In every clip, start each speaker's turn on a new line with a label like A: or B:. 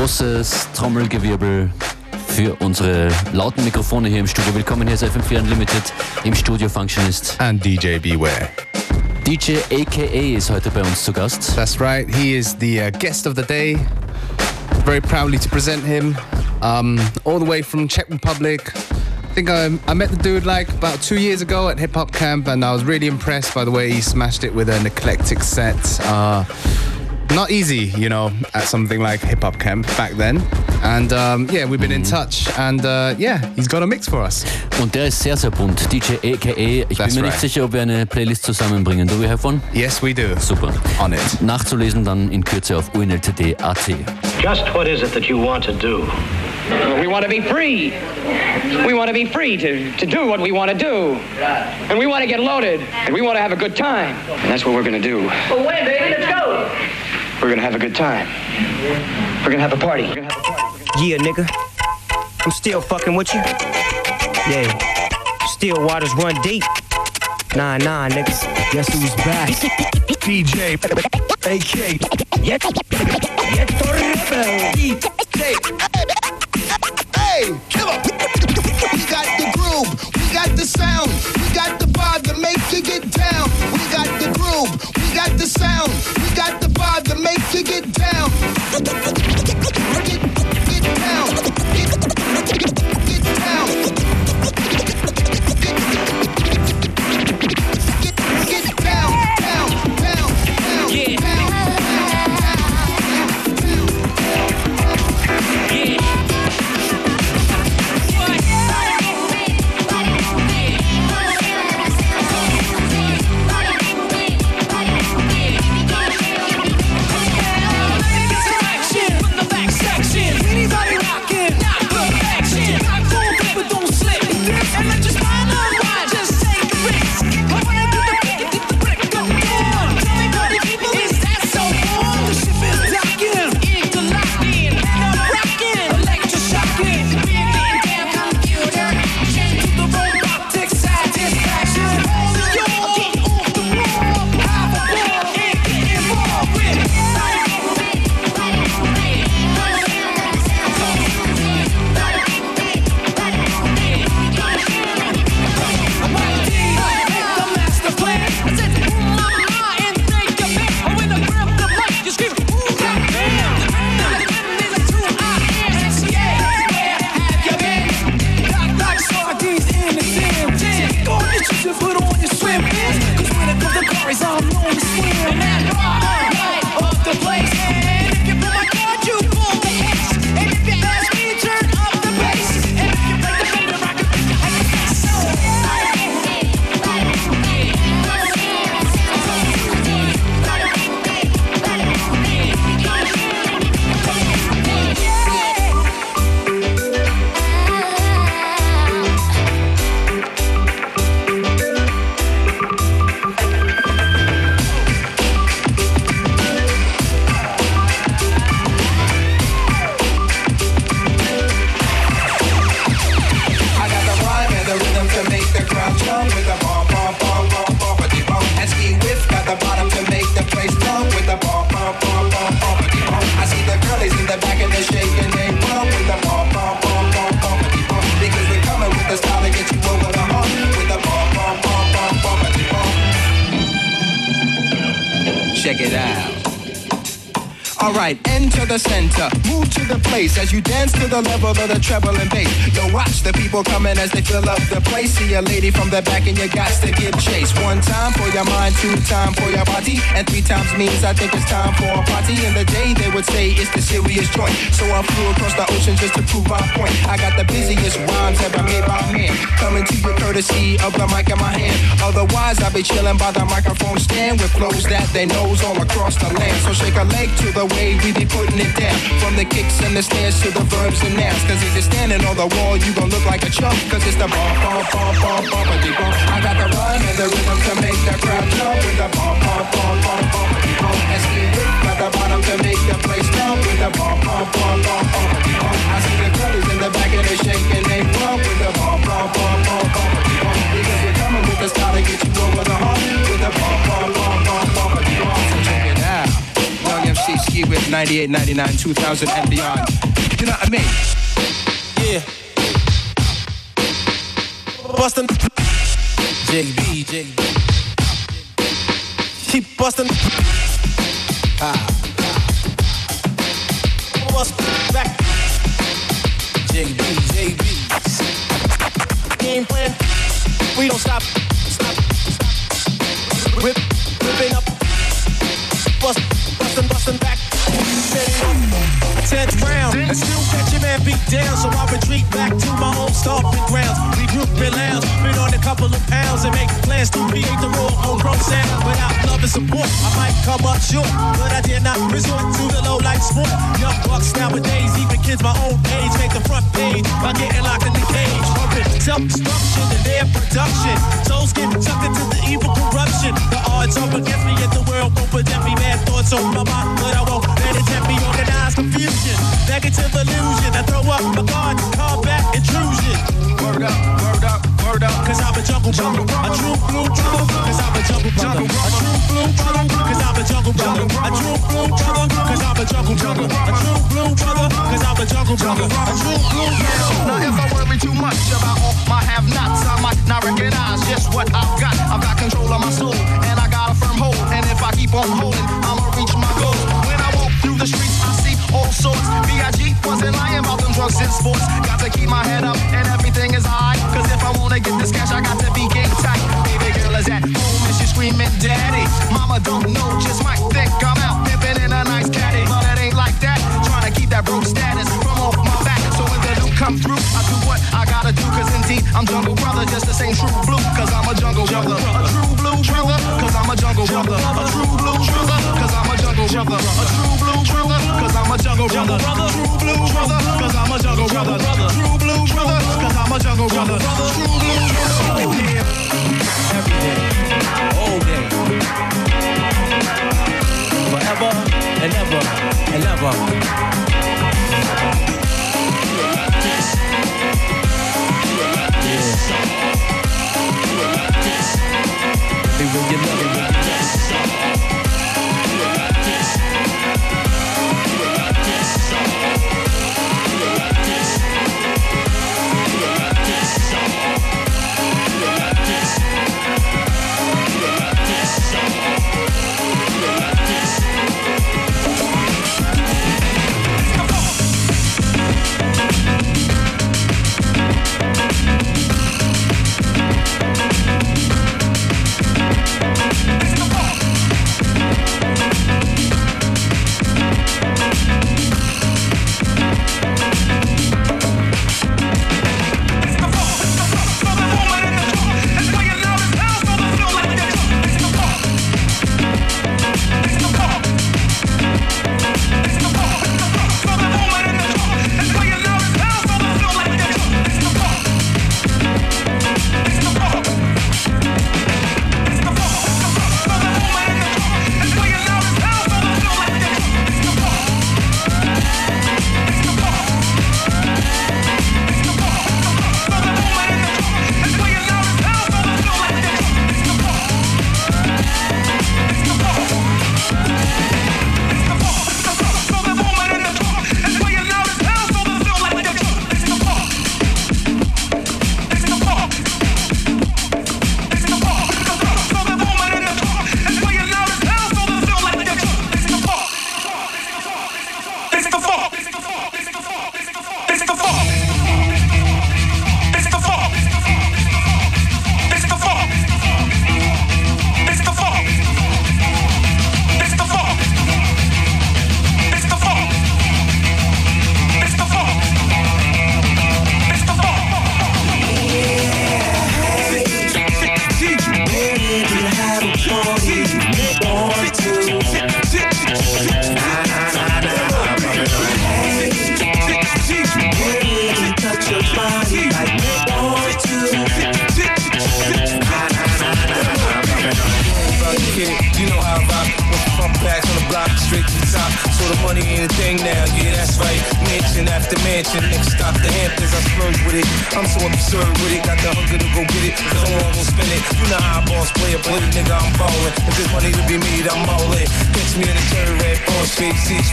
A: großes Trommelgewirbel für unsere lauten Mikrofone hier im Studio. Willkommen hier ist FM4 Unlimited im Studio Functionist.
B: And DJ Beware.
A: DJ AKA ist heute bei uns zu Gast.
B: That's right, he is the uh, guest of the day. Very proudly to present him. Um, all the way from Czech Republic. I think I, I met the dude like about two years ago at Hip Hop Camp, and I was really impressed by the way he smashed it with an eclectic set. Uh, not easy, you know, at something like Hip Hop Camp back then. And um, yeah, we've been in touch, and uh, yeah, he's got a mix for us.
A: Und der ist sehr, sehr bunt. DJ AKA. Ich
B: That's
A: bin mir
B: right.
A: nicht sicher, ob wir eine Playlist zusammenbringen. Do we have one?
B: Yes, we do.
A: Super.
B: On it.
A: Nachzulesen dann in Kürze auf unltd.at.
C: Just what is it that you want to do?
D: We want to be free. We want to be free to, to do what we want to do. And we want to get loaded. And we want to have a good time. And that's what we're going to do.
E: Well, wait, baby, let's go.
D: We're going to have a good time. We're going to have a party. We're gonna have a party.
F: Yeah, nigga. I'm still fucking with you. Yeah. Still waters run deep. Nah, nah, niggas. Guess who's back?
G: DJ AK.
F: Yet, yet
G: Hey, killer. We got the groove, we got the sound, we got the vibe to make you get down. We groove, we got the sound, we got the vibe to make you get down. Get, get down, the level of the treble and bass. Yo, watch the people coming as they fill up the place. See a lady from the back and you got to give chase. One time for your mind, two time for your body, and three times means I think it's time for a party. In the day they would say it's the serious joint. So I flew across the ocean just to prove my point. I got the busiest rhymes ever made by man. Coming to you courtesy of the mic in my hand. Otherwise, I'll be chilling by the microphone stand with flows that they knows all across the land. So shake a leg to the way we be putting it down. From the kicks and the snares to the verbs and. Cause if you're standing on the wall, you gon' look like a chump. Cause it's the bump, bump, bump, bump, bump. I got the run and the rhythm to make the crowd jump with the bump, bump, bump, bump, bumpity bump. And got the bottom to make the place jump with the bump, bump, bump, bump, bump. I see the girlies in the back and they shaking they bump with the bump, bump, bump, bump, bump. Because we're coming with the style to get you over the hump with the bump, bump, bump, bump, bump. Young MC Ski with
H: 98, 99, 2000 and beyond. You know what I mean?
E: Yeah. Bustin'. JB, JB. Keep bustin'. Ah. Bust back. JB, JB. Game plan. We don't stop. Stop. Rip, ripping up. Bust, And still catch your man beat down, so I retreat back to my old stomping grounds. Regroup and lounge, been on a couple of pounds and make plans to create the raw homegrown sound. Without love and support, I might come up short, but I dare not resort to the low life sport. Young bucks nowadays, even kids my own age, make the front page by getting locked in the cage. Self-destruction and their production. Souls get sucked into the evil corruption. The odds are against me, yet the world won't put me. Mad thoughts on my mind, but I won't let it tempt me. Organized confusion negative illusion. I throw up my guard, combat intrusion.
H: Word up, word up, word up.
E: Cause I'm a jungle jungle, a true blue jungle. Cause I'm a jungle jungle, a true blue jungle. Cause I'm a jungle jungle, a true blue jungle. Cause I'm a jungle jungle, a true blue jungle. Cause I'm a jungle jungle, a true blue jungle.
H: Now if I worry too much about all my have-nots, I might not recognize just what I've got. I've got control of my soul, and I got a firm hold. And if I keep on holding, I'ma all sorts. B.I.G. wasn't lying about them drugs and sports. Got to keep my head up and everything is high. Cause if I wanna get this cash, I got to be game tight. Baby girl is at home and she's screaming, Daddy. Mama don't know,
E: and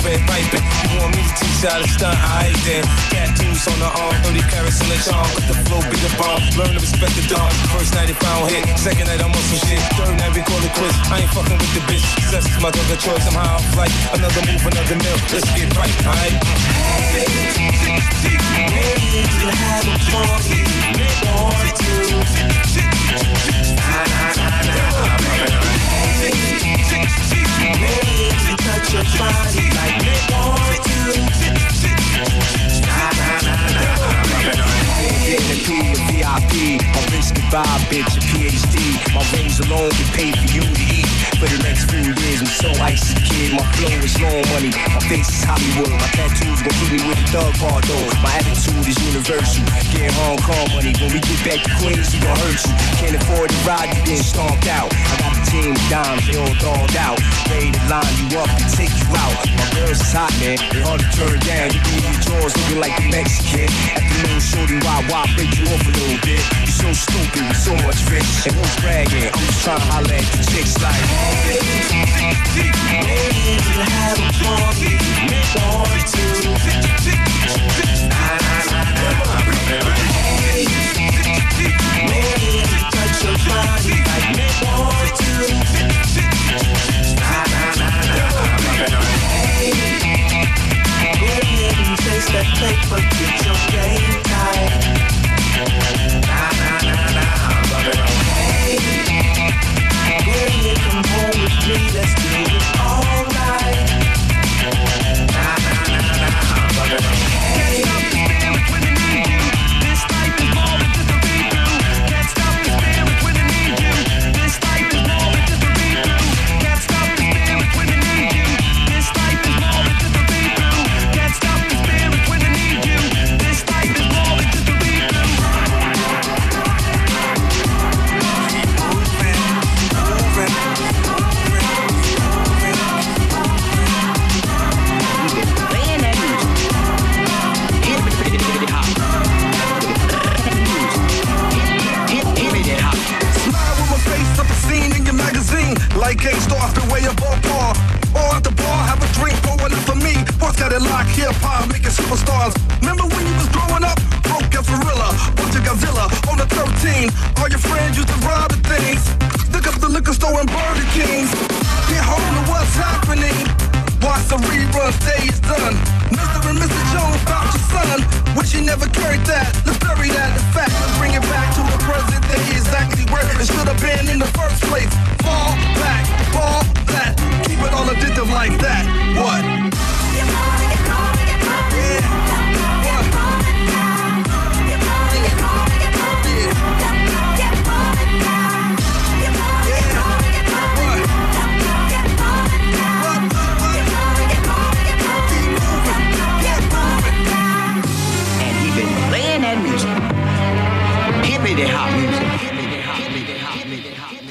I: red piping. You want me to teach how to stunt, I ain't then. Tattoos on the arm, 30 carats in the charm, cut the flow, be the bomb. Learn to respect the dawn. First night if I don't hit, second night I'm on some shit. Third night we call it quits. I ain't fucking with the bitch. Success is my other choice. I'm high off like another move, another mill. Let's get right, alright?
J: Your body like me want VIP, VIP, a rich goodbye, bitch, a PhD. My rings alone can pay for you to eat. For the next few years, I'm so icy, kid. My flow is long money, my face is Hollywood. My tattoos gon' keep me with the thug part, though. My attitude is universal. Get Hong Kong money, when we get back to Queens, we gon' hurt you. Can't afford to ride, you been stomped out. I got a team of dimes, they all dogged out. Ready to line you up and take you out. My girls is hot, man, they hard to turn down. You drawers looking like a Mexican. Afternoon shorty, why, why break you off a little bit? You so stupid with so much fish. And who's bragging? I'm just trying to holler at the chicks like, hey. Hey, touch your body like me want that play, but you just ain't.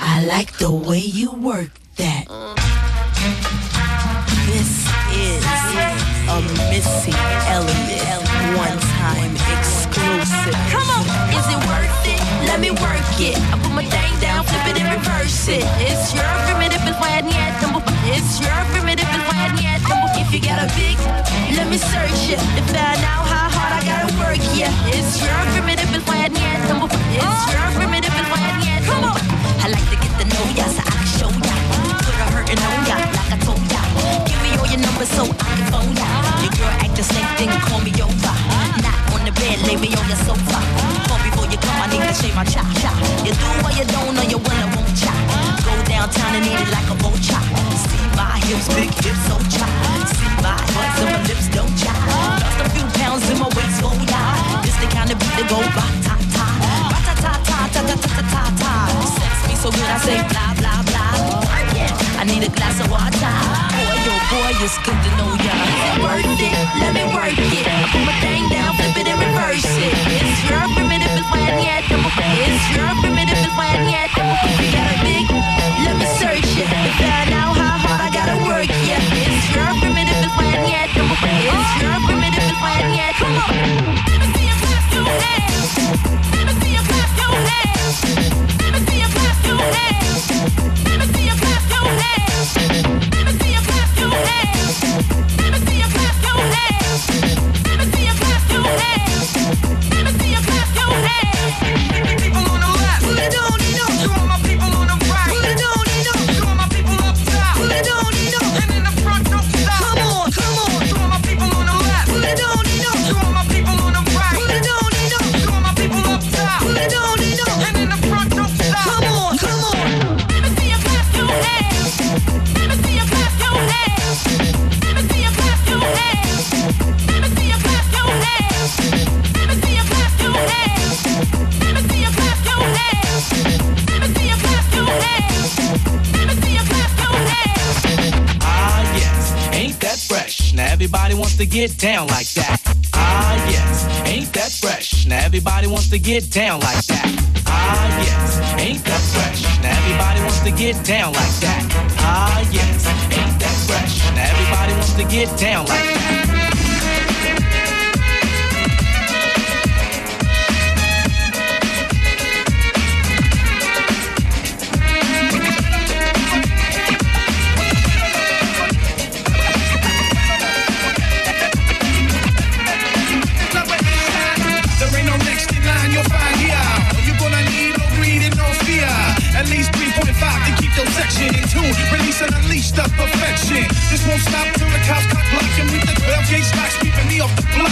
J: I
K: like the way you
L: work that. This is a Missy Elliott one time exclusive. Come on, is it worth it? Let me work it. I put my thing down, flip it and reverse it. It's your primitive and why yet number. It's your primitive and why yet number. If you got a big, let me search it to find out how hard I gotta work. Yeah, it's your primitive and why yet number. It's your primitive and why Come on. I like to get to know ya so I can show ya. Put a hurtin' on ya like I told ya. Give me all your numbers so I can phone ya. Your girl act the same thing, call me over. Not bed, lay me on your sofa. Call before you come, I need to shave my chop. You do what you don't, or you will, I won't chop. Go downtown and eat it like a vulture. See my hips, big hips, oh so chop. See my butts and my lips don't chop. Lost a few pounds in my waist, oh yeah. This the kind of beat that go ba ta ta, ba ta ta ta ta ta ta ta ta. Sex me so good, I say blah. I need a glass of water. Boy, oh boy, it's good to know ya. Worth it, let me work it. I put my thing down, flip it and reverse it. It's your primitive and why yet. It's your primitive and why yet. You got a big,
M: get down like that. Ah, yes, ain't that fresh? Now everybody wants to get down like that. Ah, yes, ain't that fresh? Now everybody wants to get down like that. Ah, yes, ain't that fresh? Now everybody wants to get down like that.
N: This won't stop till the cops cut block and meet the 12 gauge stocks keeping me off the block.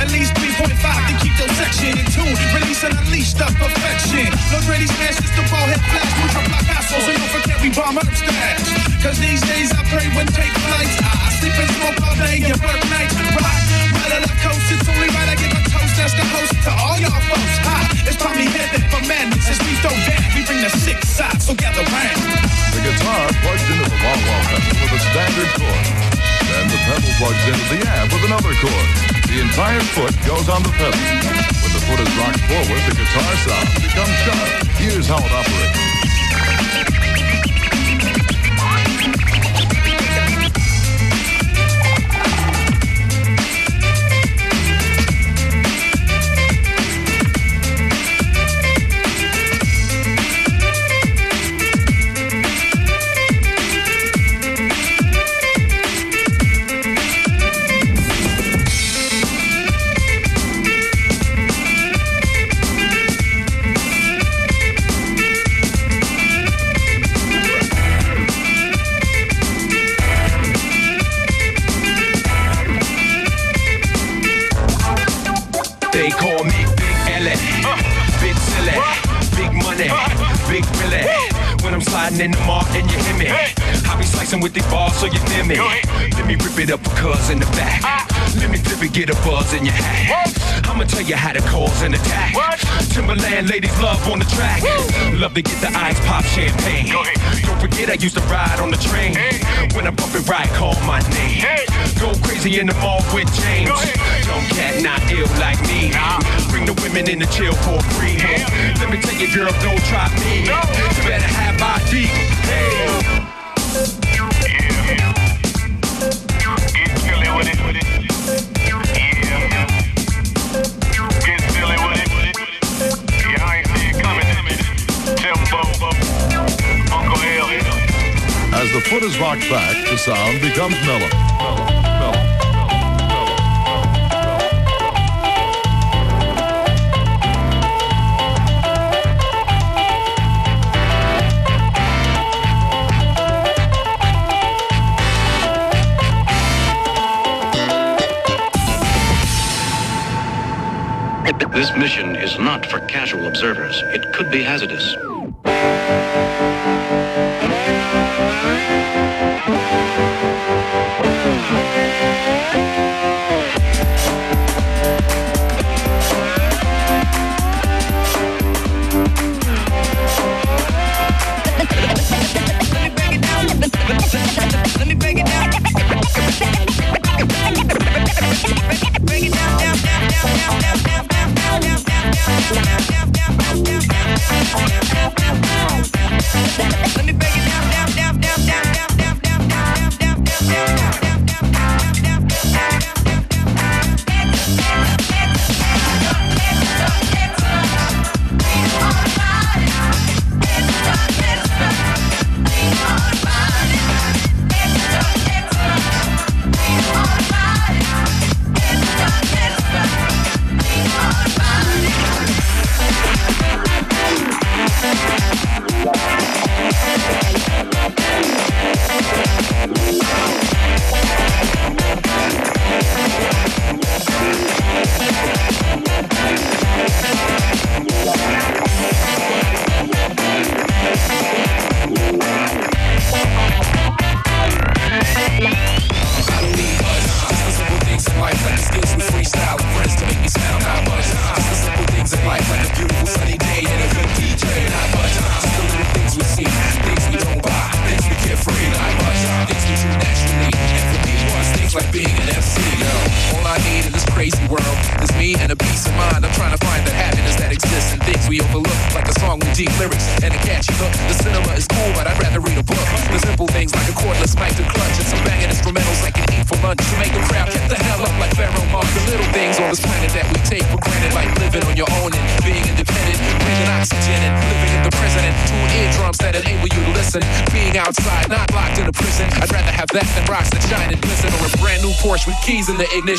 N: At least 3.5 to keep your section in tune. Release and unleash the perfection. Look ready, smash this the ball head flash. Move from block assholes and don't forget we bomb up stash. Cause these days I pray when take flights. I sleep and smoke all day and work The six sides, so gather round.
O: The guitar plugs into the wah wah pedal with a standard cord. Then the pedal plugs into the amp with another cord. The entire foot goes on the pedal. When the foot is rocked forward, the guitar sound becomes sharp. Here's how it operates.
M: Slicing with the ball so you near me. Let me rip it up cuz in the back. Let me flip it, get a buzz in your hat. I'ma tell you how to cause an attack. Timberland ladies love on the track. Love to get the ice pop champagne. Don't forget I used to ride on the train. When I bump it right, call my name. Go crazy in the mall with James. Don't cat not ill like me. Bring the women in the chill for free. Let me tell you, girl, don't try me. You better have
O: the sound becomes mellow.
P: This mission is not for casual observers. It could be hazardous.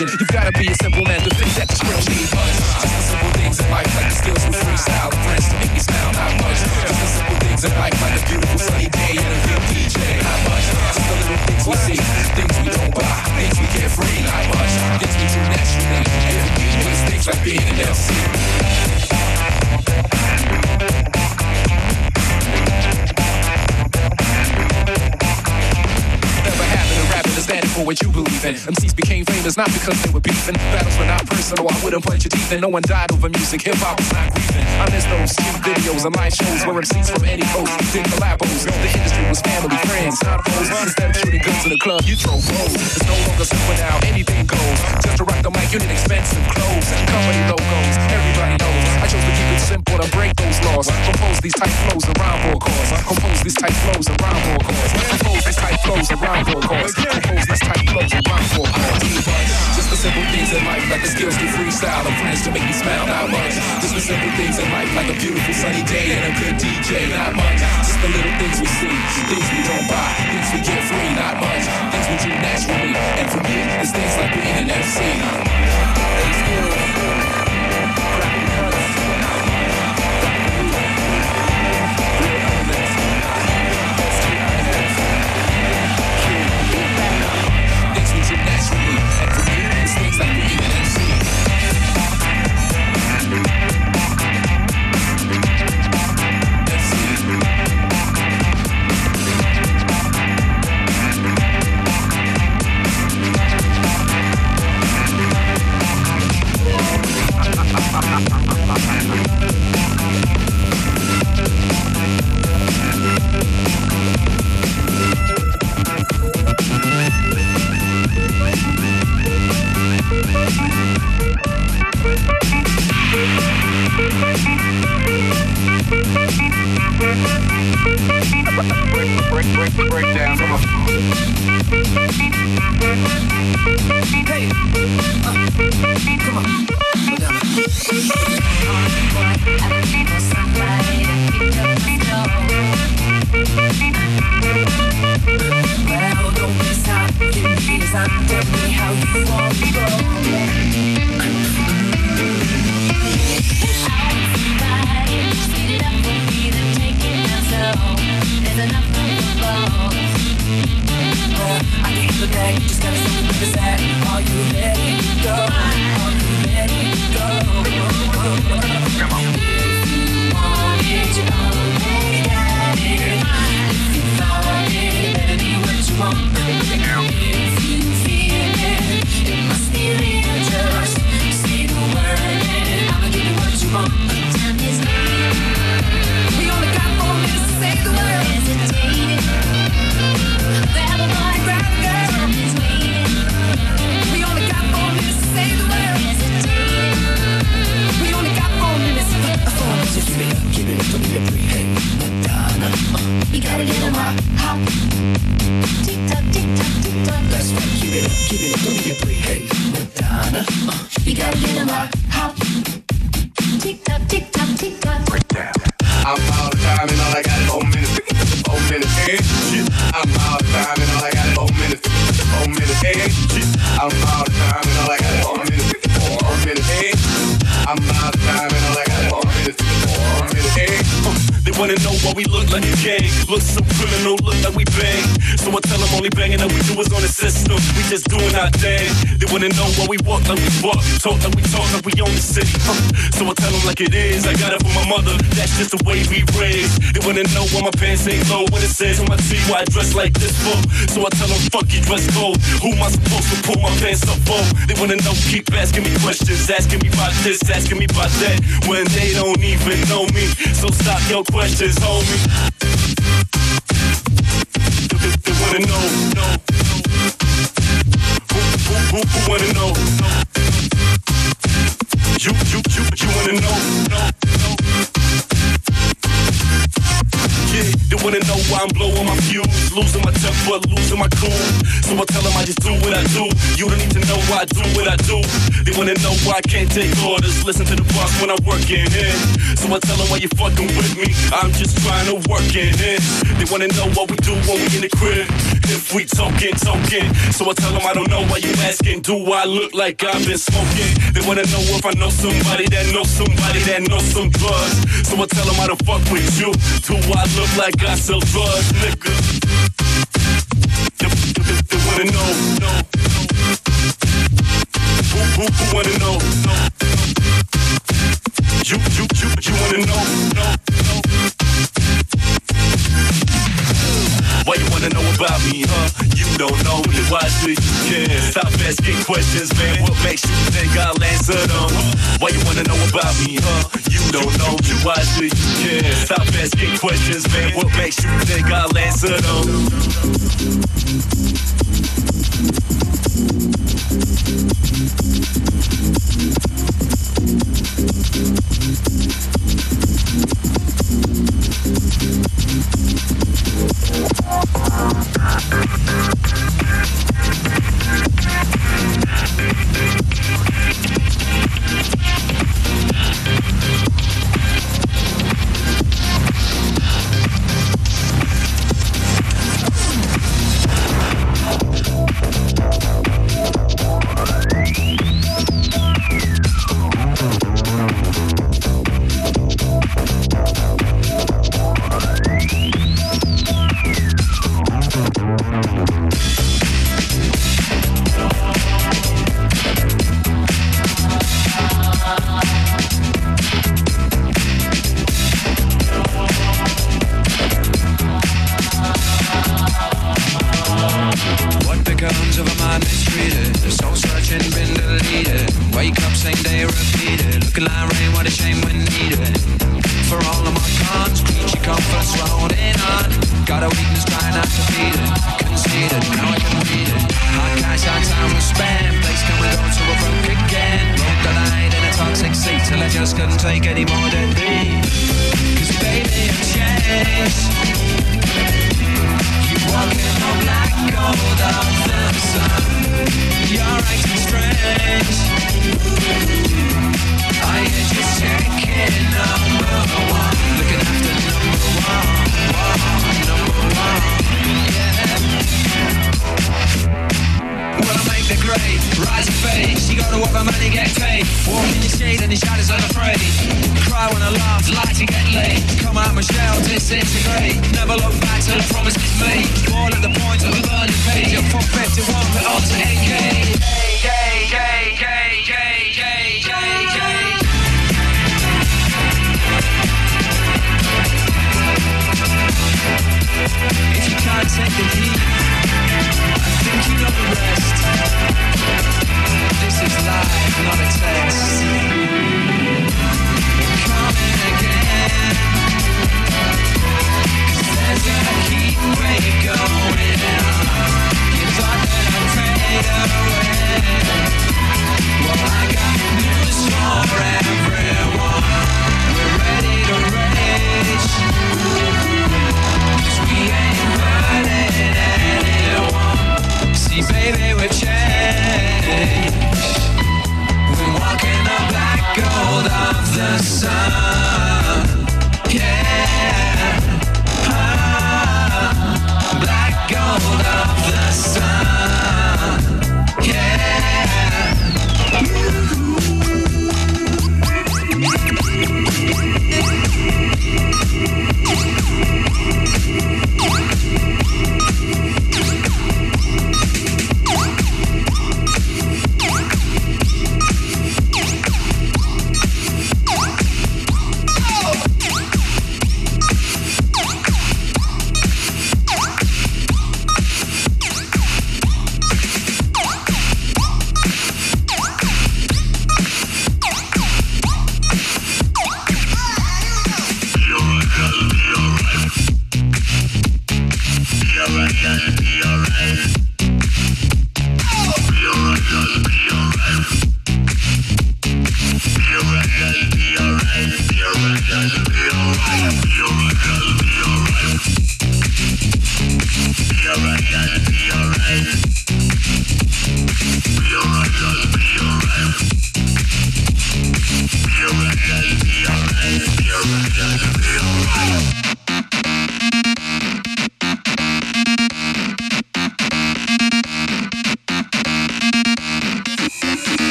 Q: In famous not because they were beefing. Battles were not personal, I wouldn't punch your teeth and No one died over music, hip hop was not grieving. I miss those cheap videos and live shows where MCs from any coast did collabos. The industry was family, friends, not foes. Instead of shooting guns in the club, you throw foes. It's no longer simple now, anything goes. Just to rock the mic, you need expensive clothes and company logos. Everybody knows. I chose to keep it simple and break those laws. Compose these tight flows rhyme for cause. Compose these tight flows rhyme for cause. Compose these tight flows rhyme for cause. Compose these tight flows rhyme for cause. Just the simple things in life, like the skills to freestyle and friends to make me smile, not much. Just the simple things in life, like a beautiful sunny day and a good DJ, not much. Just the little things we see, things we don't buy, things we get free, not much. Things we do naturally, and for me, it's things like being an MC. Things we
R: Break, break, down. Come on.
S: Give it don't a
T: Wanna know why we look like a gang. Look so criminal, look like we bang. So I tell them only banging that we do is on the system. We just doing our thing. They wanna know why we walk like we walk. Talk like we talk like we own the city. Huh. So I tell them like it is. I got it from my mother. That's just the way we raised. They wanna know why my pants ain't low. What it says on my tee, why I dress like this for. So I tell them fuck you dress code. Who am I supposed to pull my pants up for? They wanna know, keep asking me questions. Asking me about this, asking me about that. When they don't even know me. So stop your questions, homie. They, wanna know, know. Who, who, who, who wanna know? You, you, you, you wanna know, know, know.
R: Why I'm blowing my fuse, losing my temper, losing my cool. So I tell them I just do what I do. You don't need to know why I do what I do. They wanna know why I can't take orders. Listen to the boss when I'm working in. So I tell them why you fucking with me. I'm just trying to work in it. They wanna know what we do when we in the crib. If we talking, talking. So I tell them I don't know why you asking. Do I look like I've been smoking? They wanna know if I know somebody that knows somebody that knows some drugs. So I tell them I don't fuck with you. Do I look like I sell drugs, nigga? They, wanna know. Who, who, who wanna know? You, you, you, you wanna know. Why you wanna know about me, huh? You don't know me, why should you care? Stop asking questions, man, what makes you think I'll answer them? Why you wanna know about me, huh? Don't know me, why should you care? Stop asking questions, man, what makes you think I'll answer them?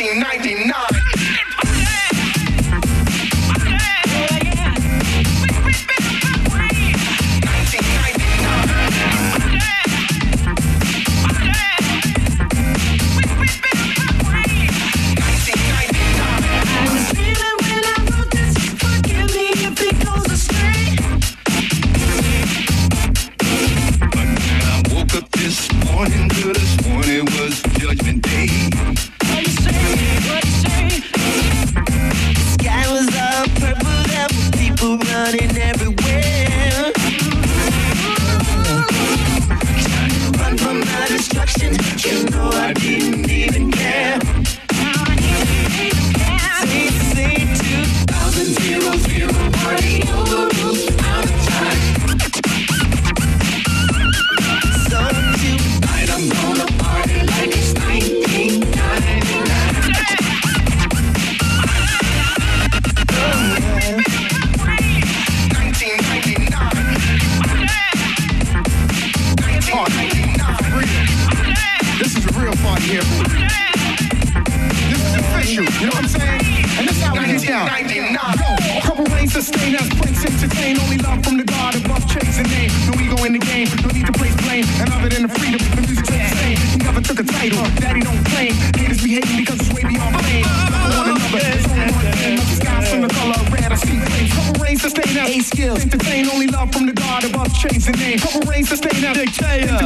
U: 1999.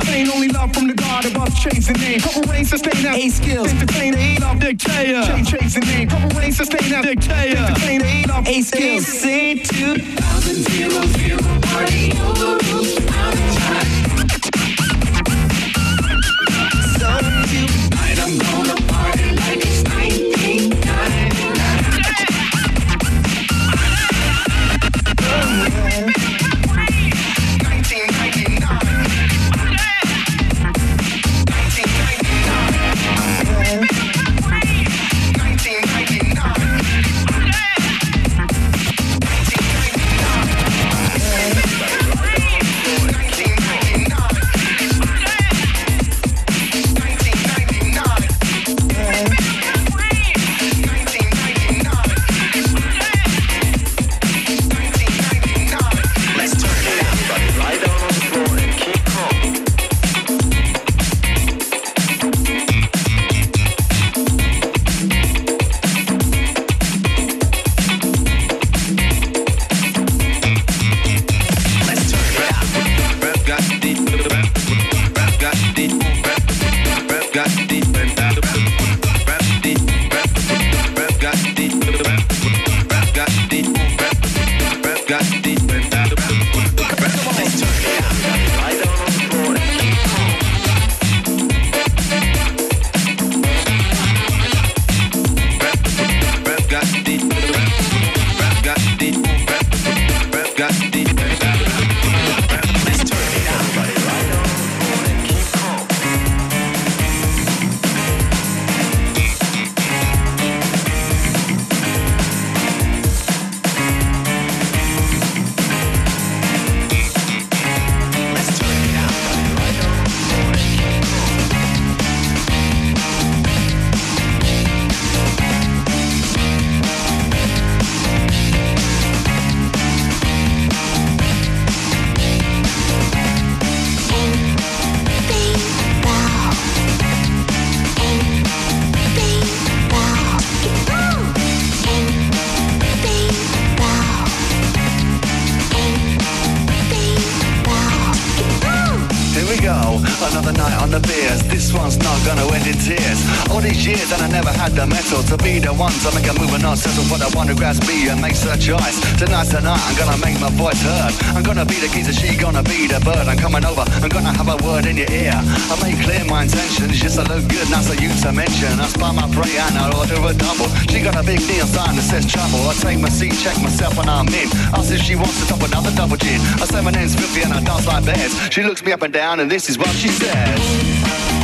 U: pain, only love from the God above. Chasing name, couple rain sustain. A skills, entertain the eight off dictator. Ch chasing name, couple rain sustain. Dictator, entertain the eight. A
V: skills, C two thousand zero zero. Party over rules, out of time. Up and down and this is what she says.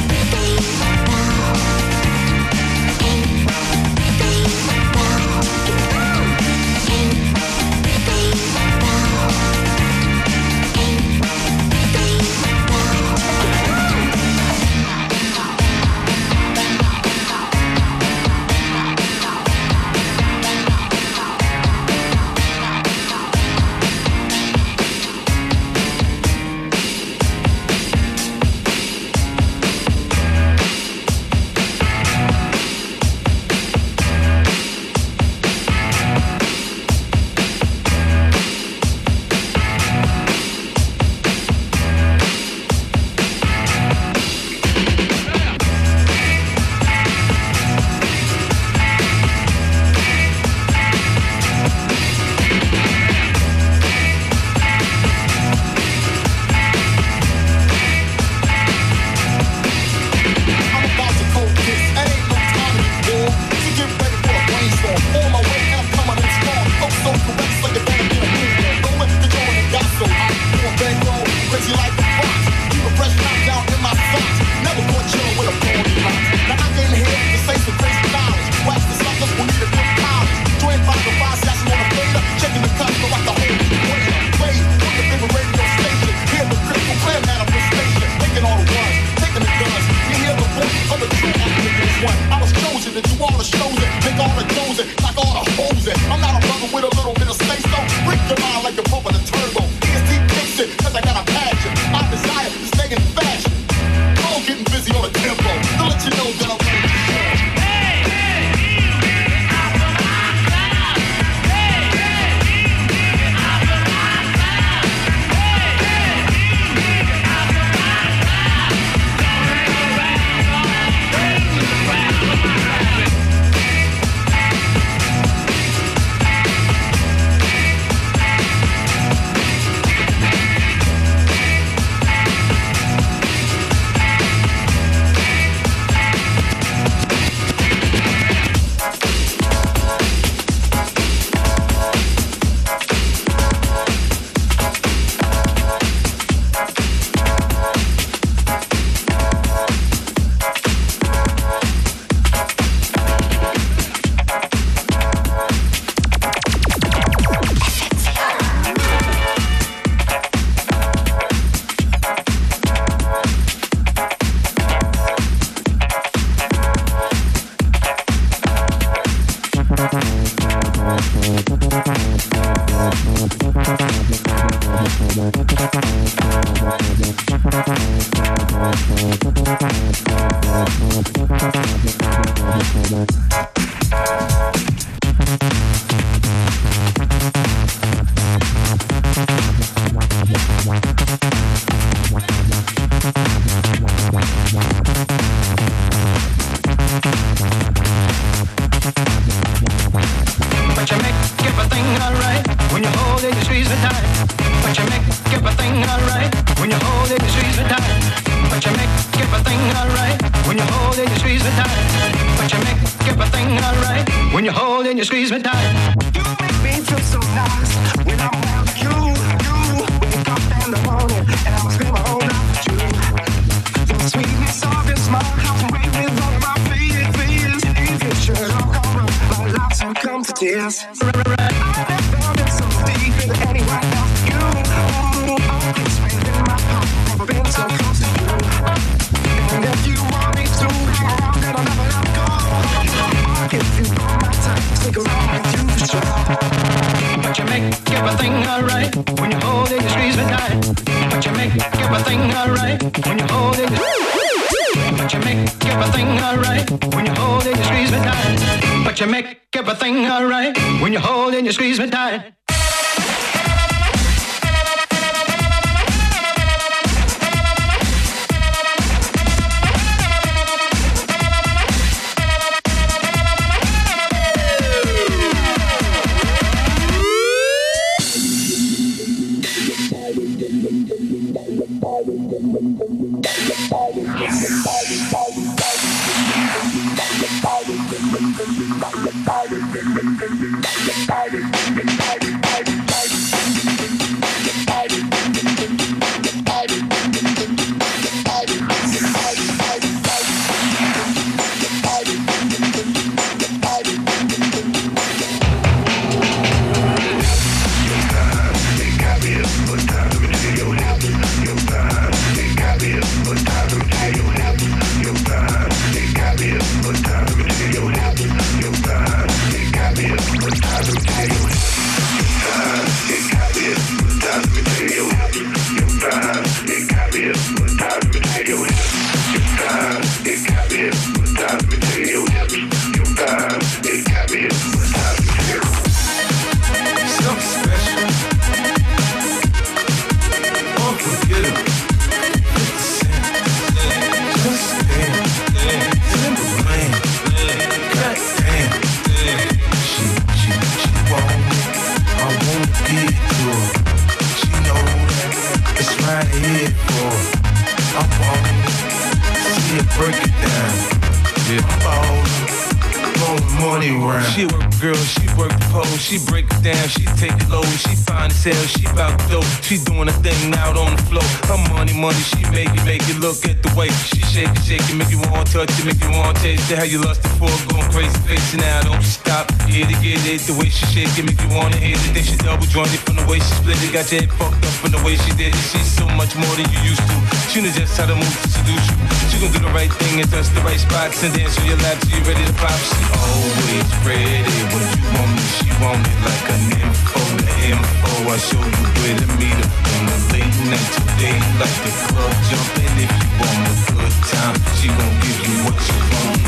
W: To blow. She doin' a thing now on the flow. Her money, money, she make it,
X: make it look at the way she shakin', shake it, make you wanna touch it, make you
W: want to
X: taste it.
I: how you lost it for going crazy, facing now. Don't stop, here to get it. The way she shake it, make you wanna hit it. Then she double jointed from the way she split it. Got your head fucked up from the way she did it. She's so much more than you used to. She knows just how to move to seduce you. She gon' do the right thing and touch the right spots and dance on your lap till you ready to pop. She always ready when you want me. She want it like an info, the info. I show you where to meet her on the late night today, like the club jumping. If you want a good time, she gon' give you what you want.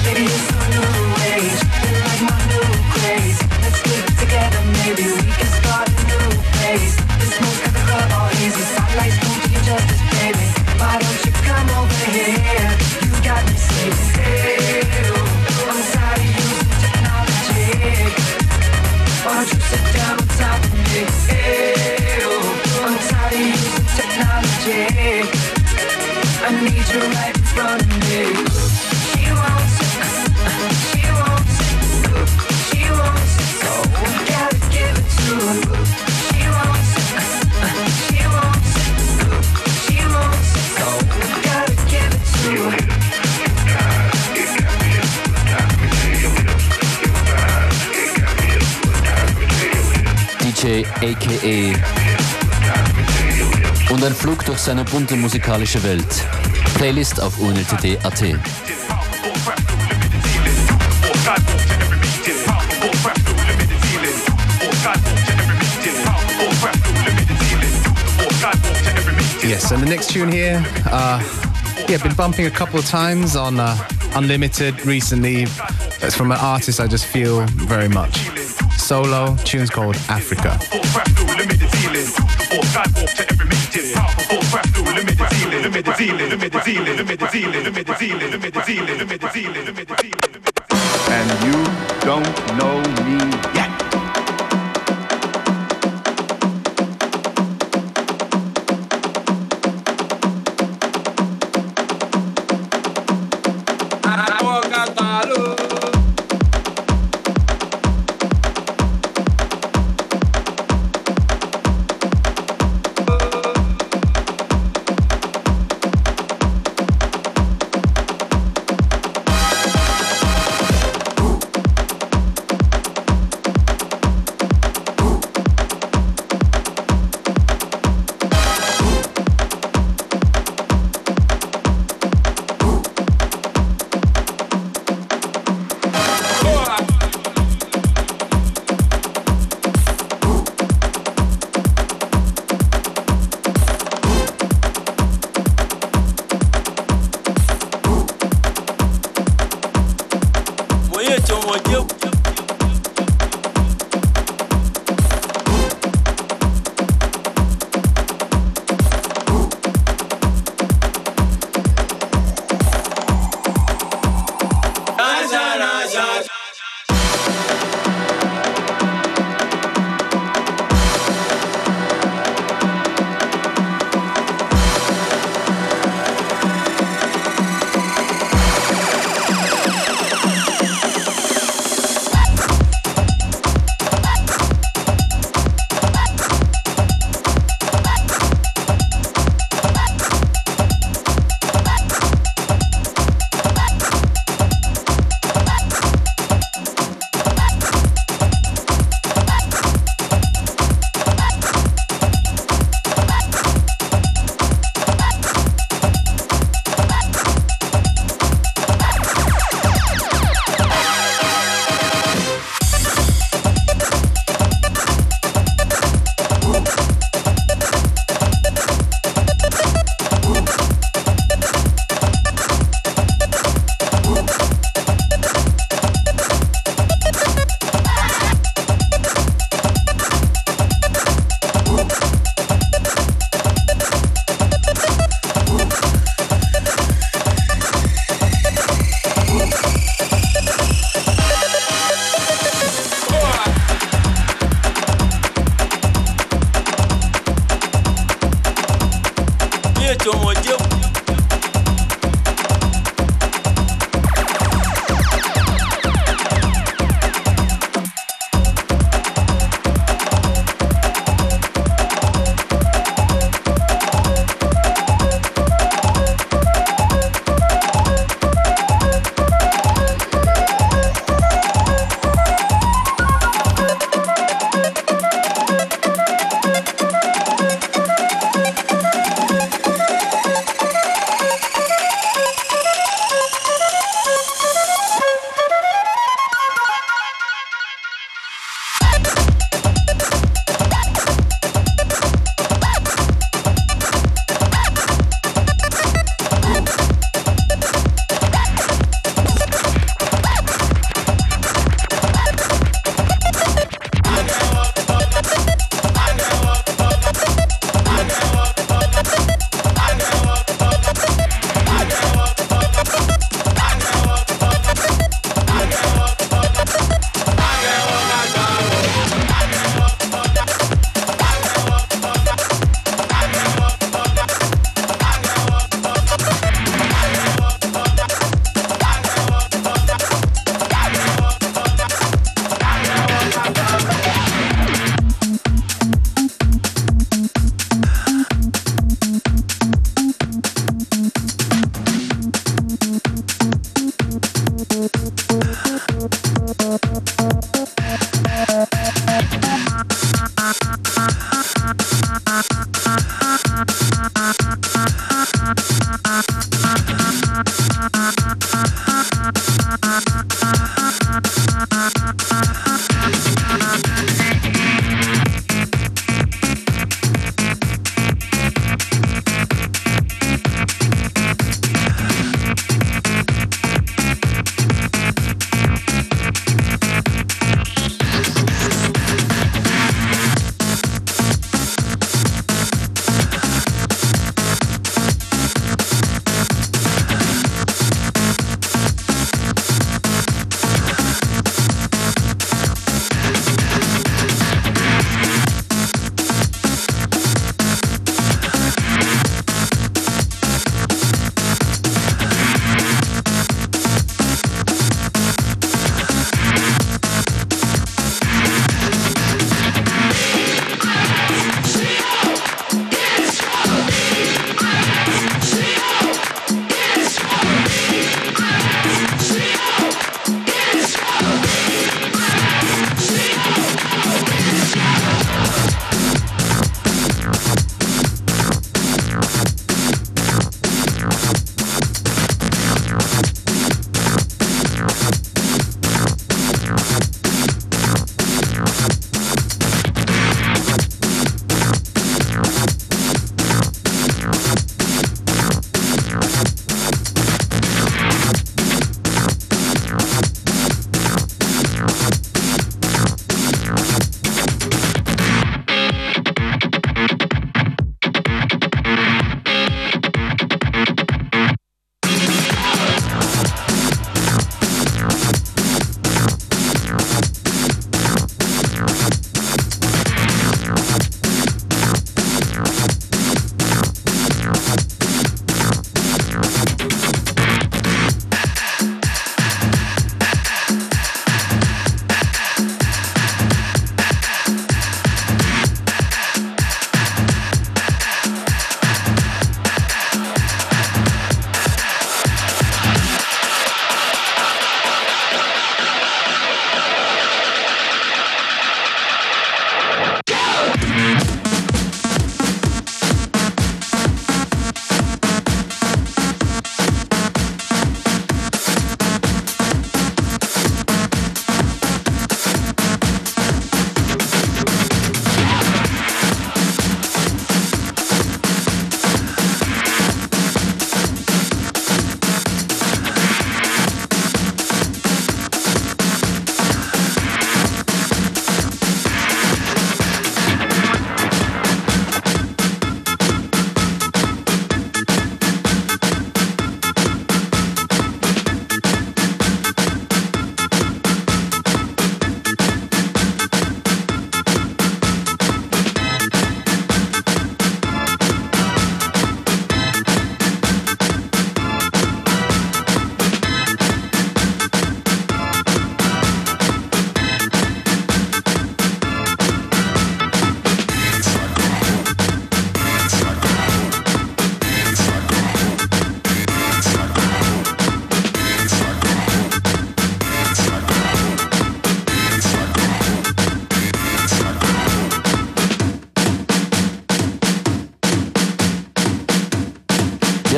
Y: Baby, it's a new age. You like my new craze. Let's get together, maybe we can start a new phase. The smoke at the club all easy. Spotlights don't do you justice, baby. Why don't you come over here? You got me saying,
A: Flug durch seine bunte musikalische Welt. Playlist auf unltd.at.
B: Yes, and the next tune here, uh, yeah, been bumping a couple of times on uh, Unlimited recently. It's from an artist I just feel very much. Solo, tune's called Africa.
Z: And you don't know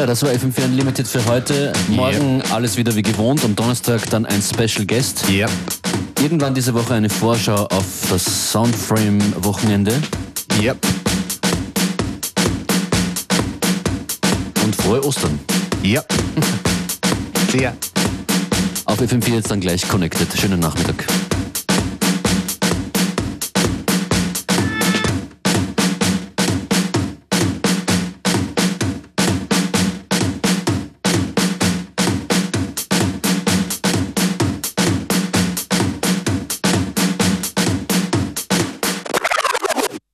A: das war FM4 Unlimited für heute. Morgen alles wieder wie gewohnt. Am Donnerstag dann ein Special Guest.
B: Yep.
A: Irgendwann diese Woche eine Vorschau auf das Soundframe-Wochenende.
B: Yep.
A: Und frohe Ostern.
B: Yep. Ya.
A: Auf FM4 jetzt dann gleich connected. Schönen Nachmittag.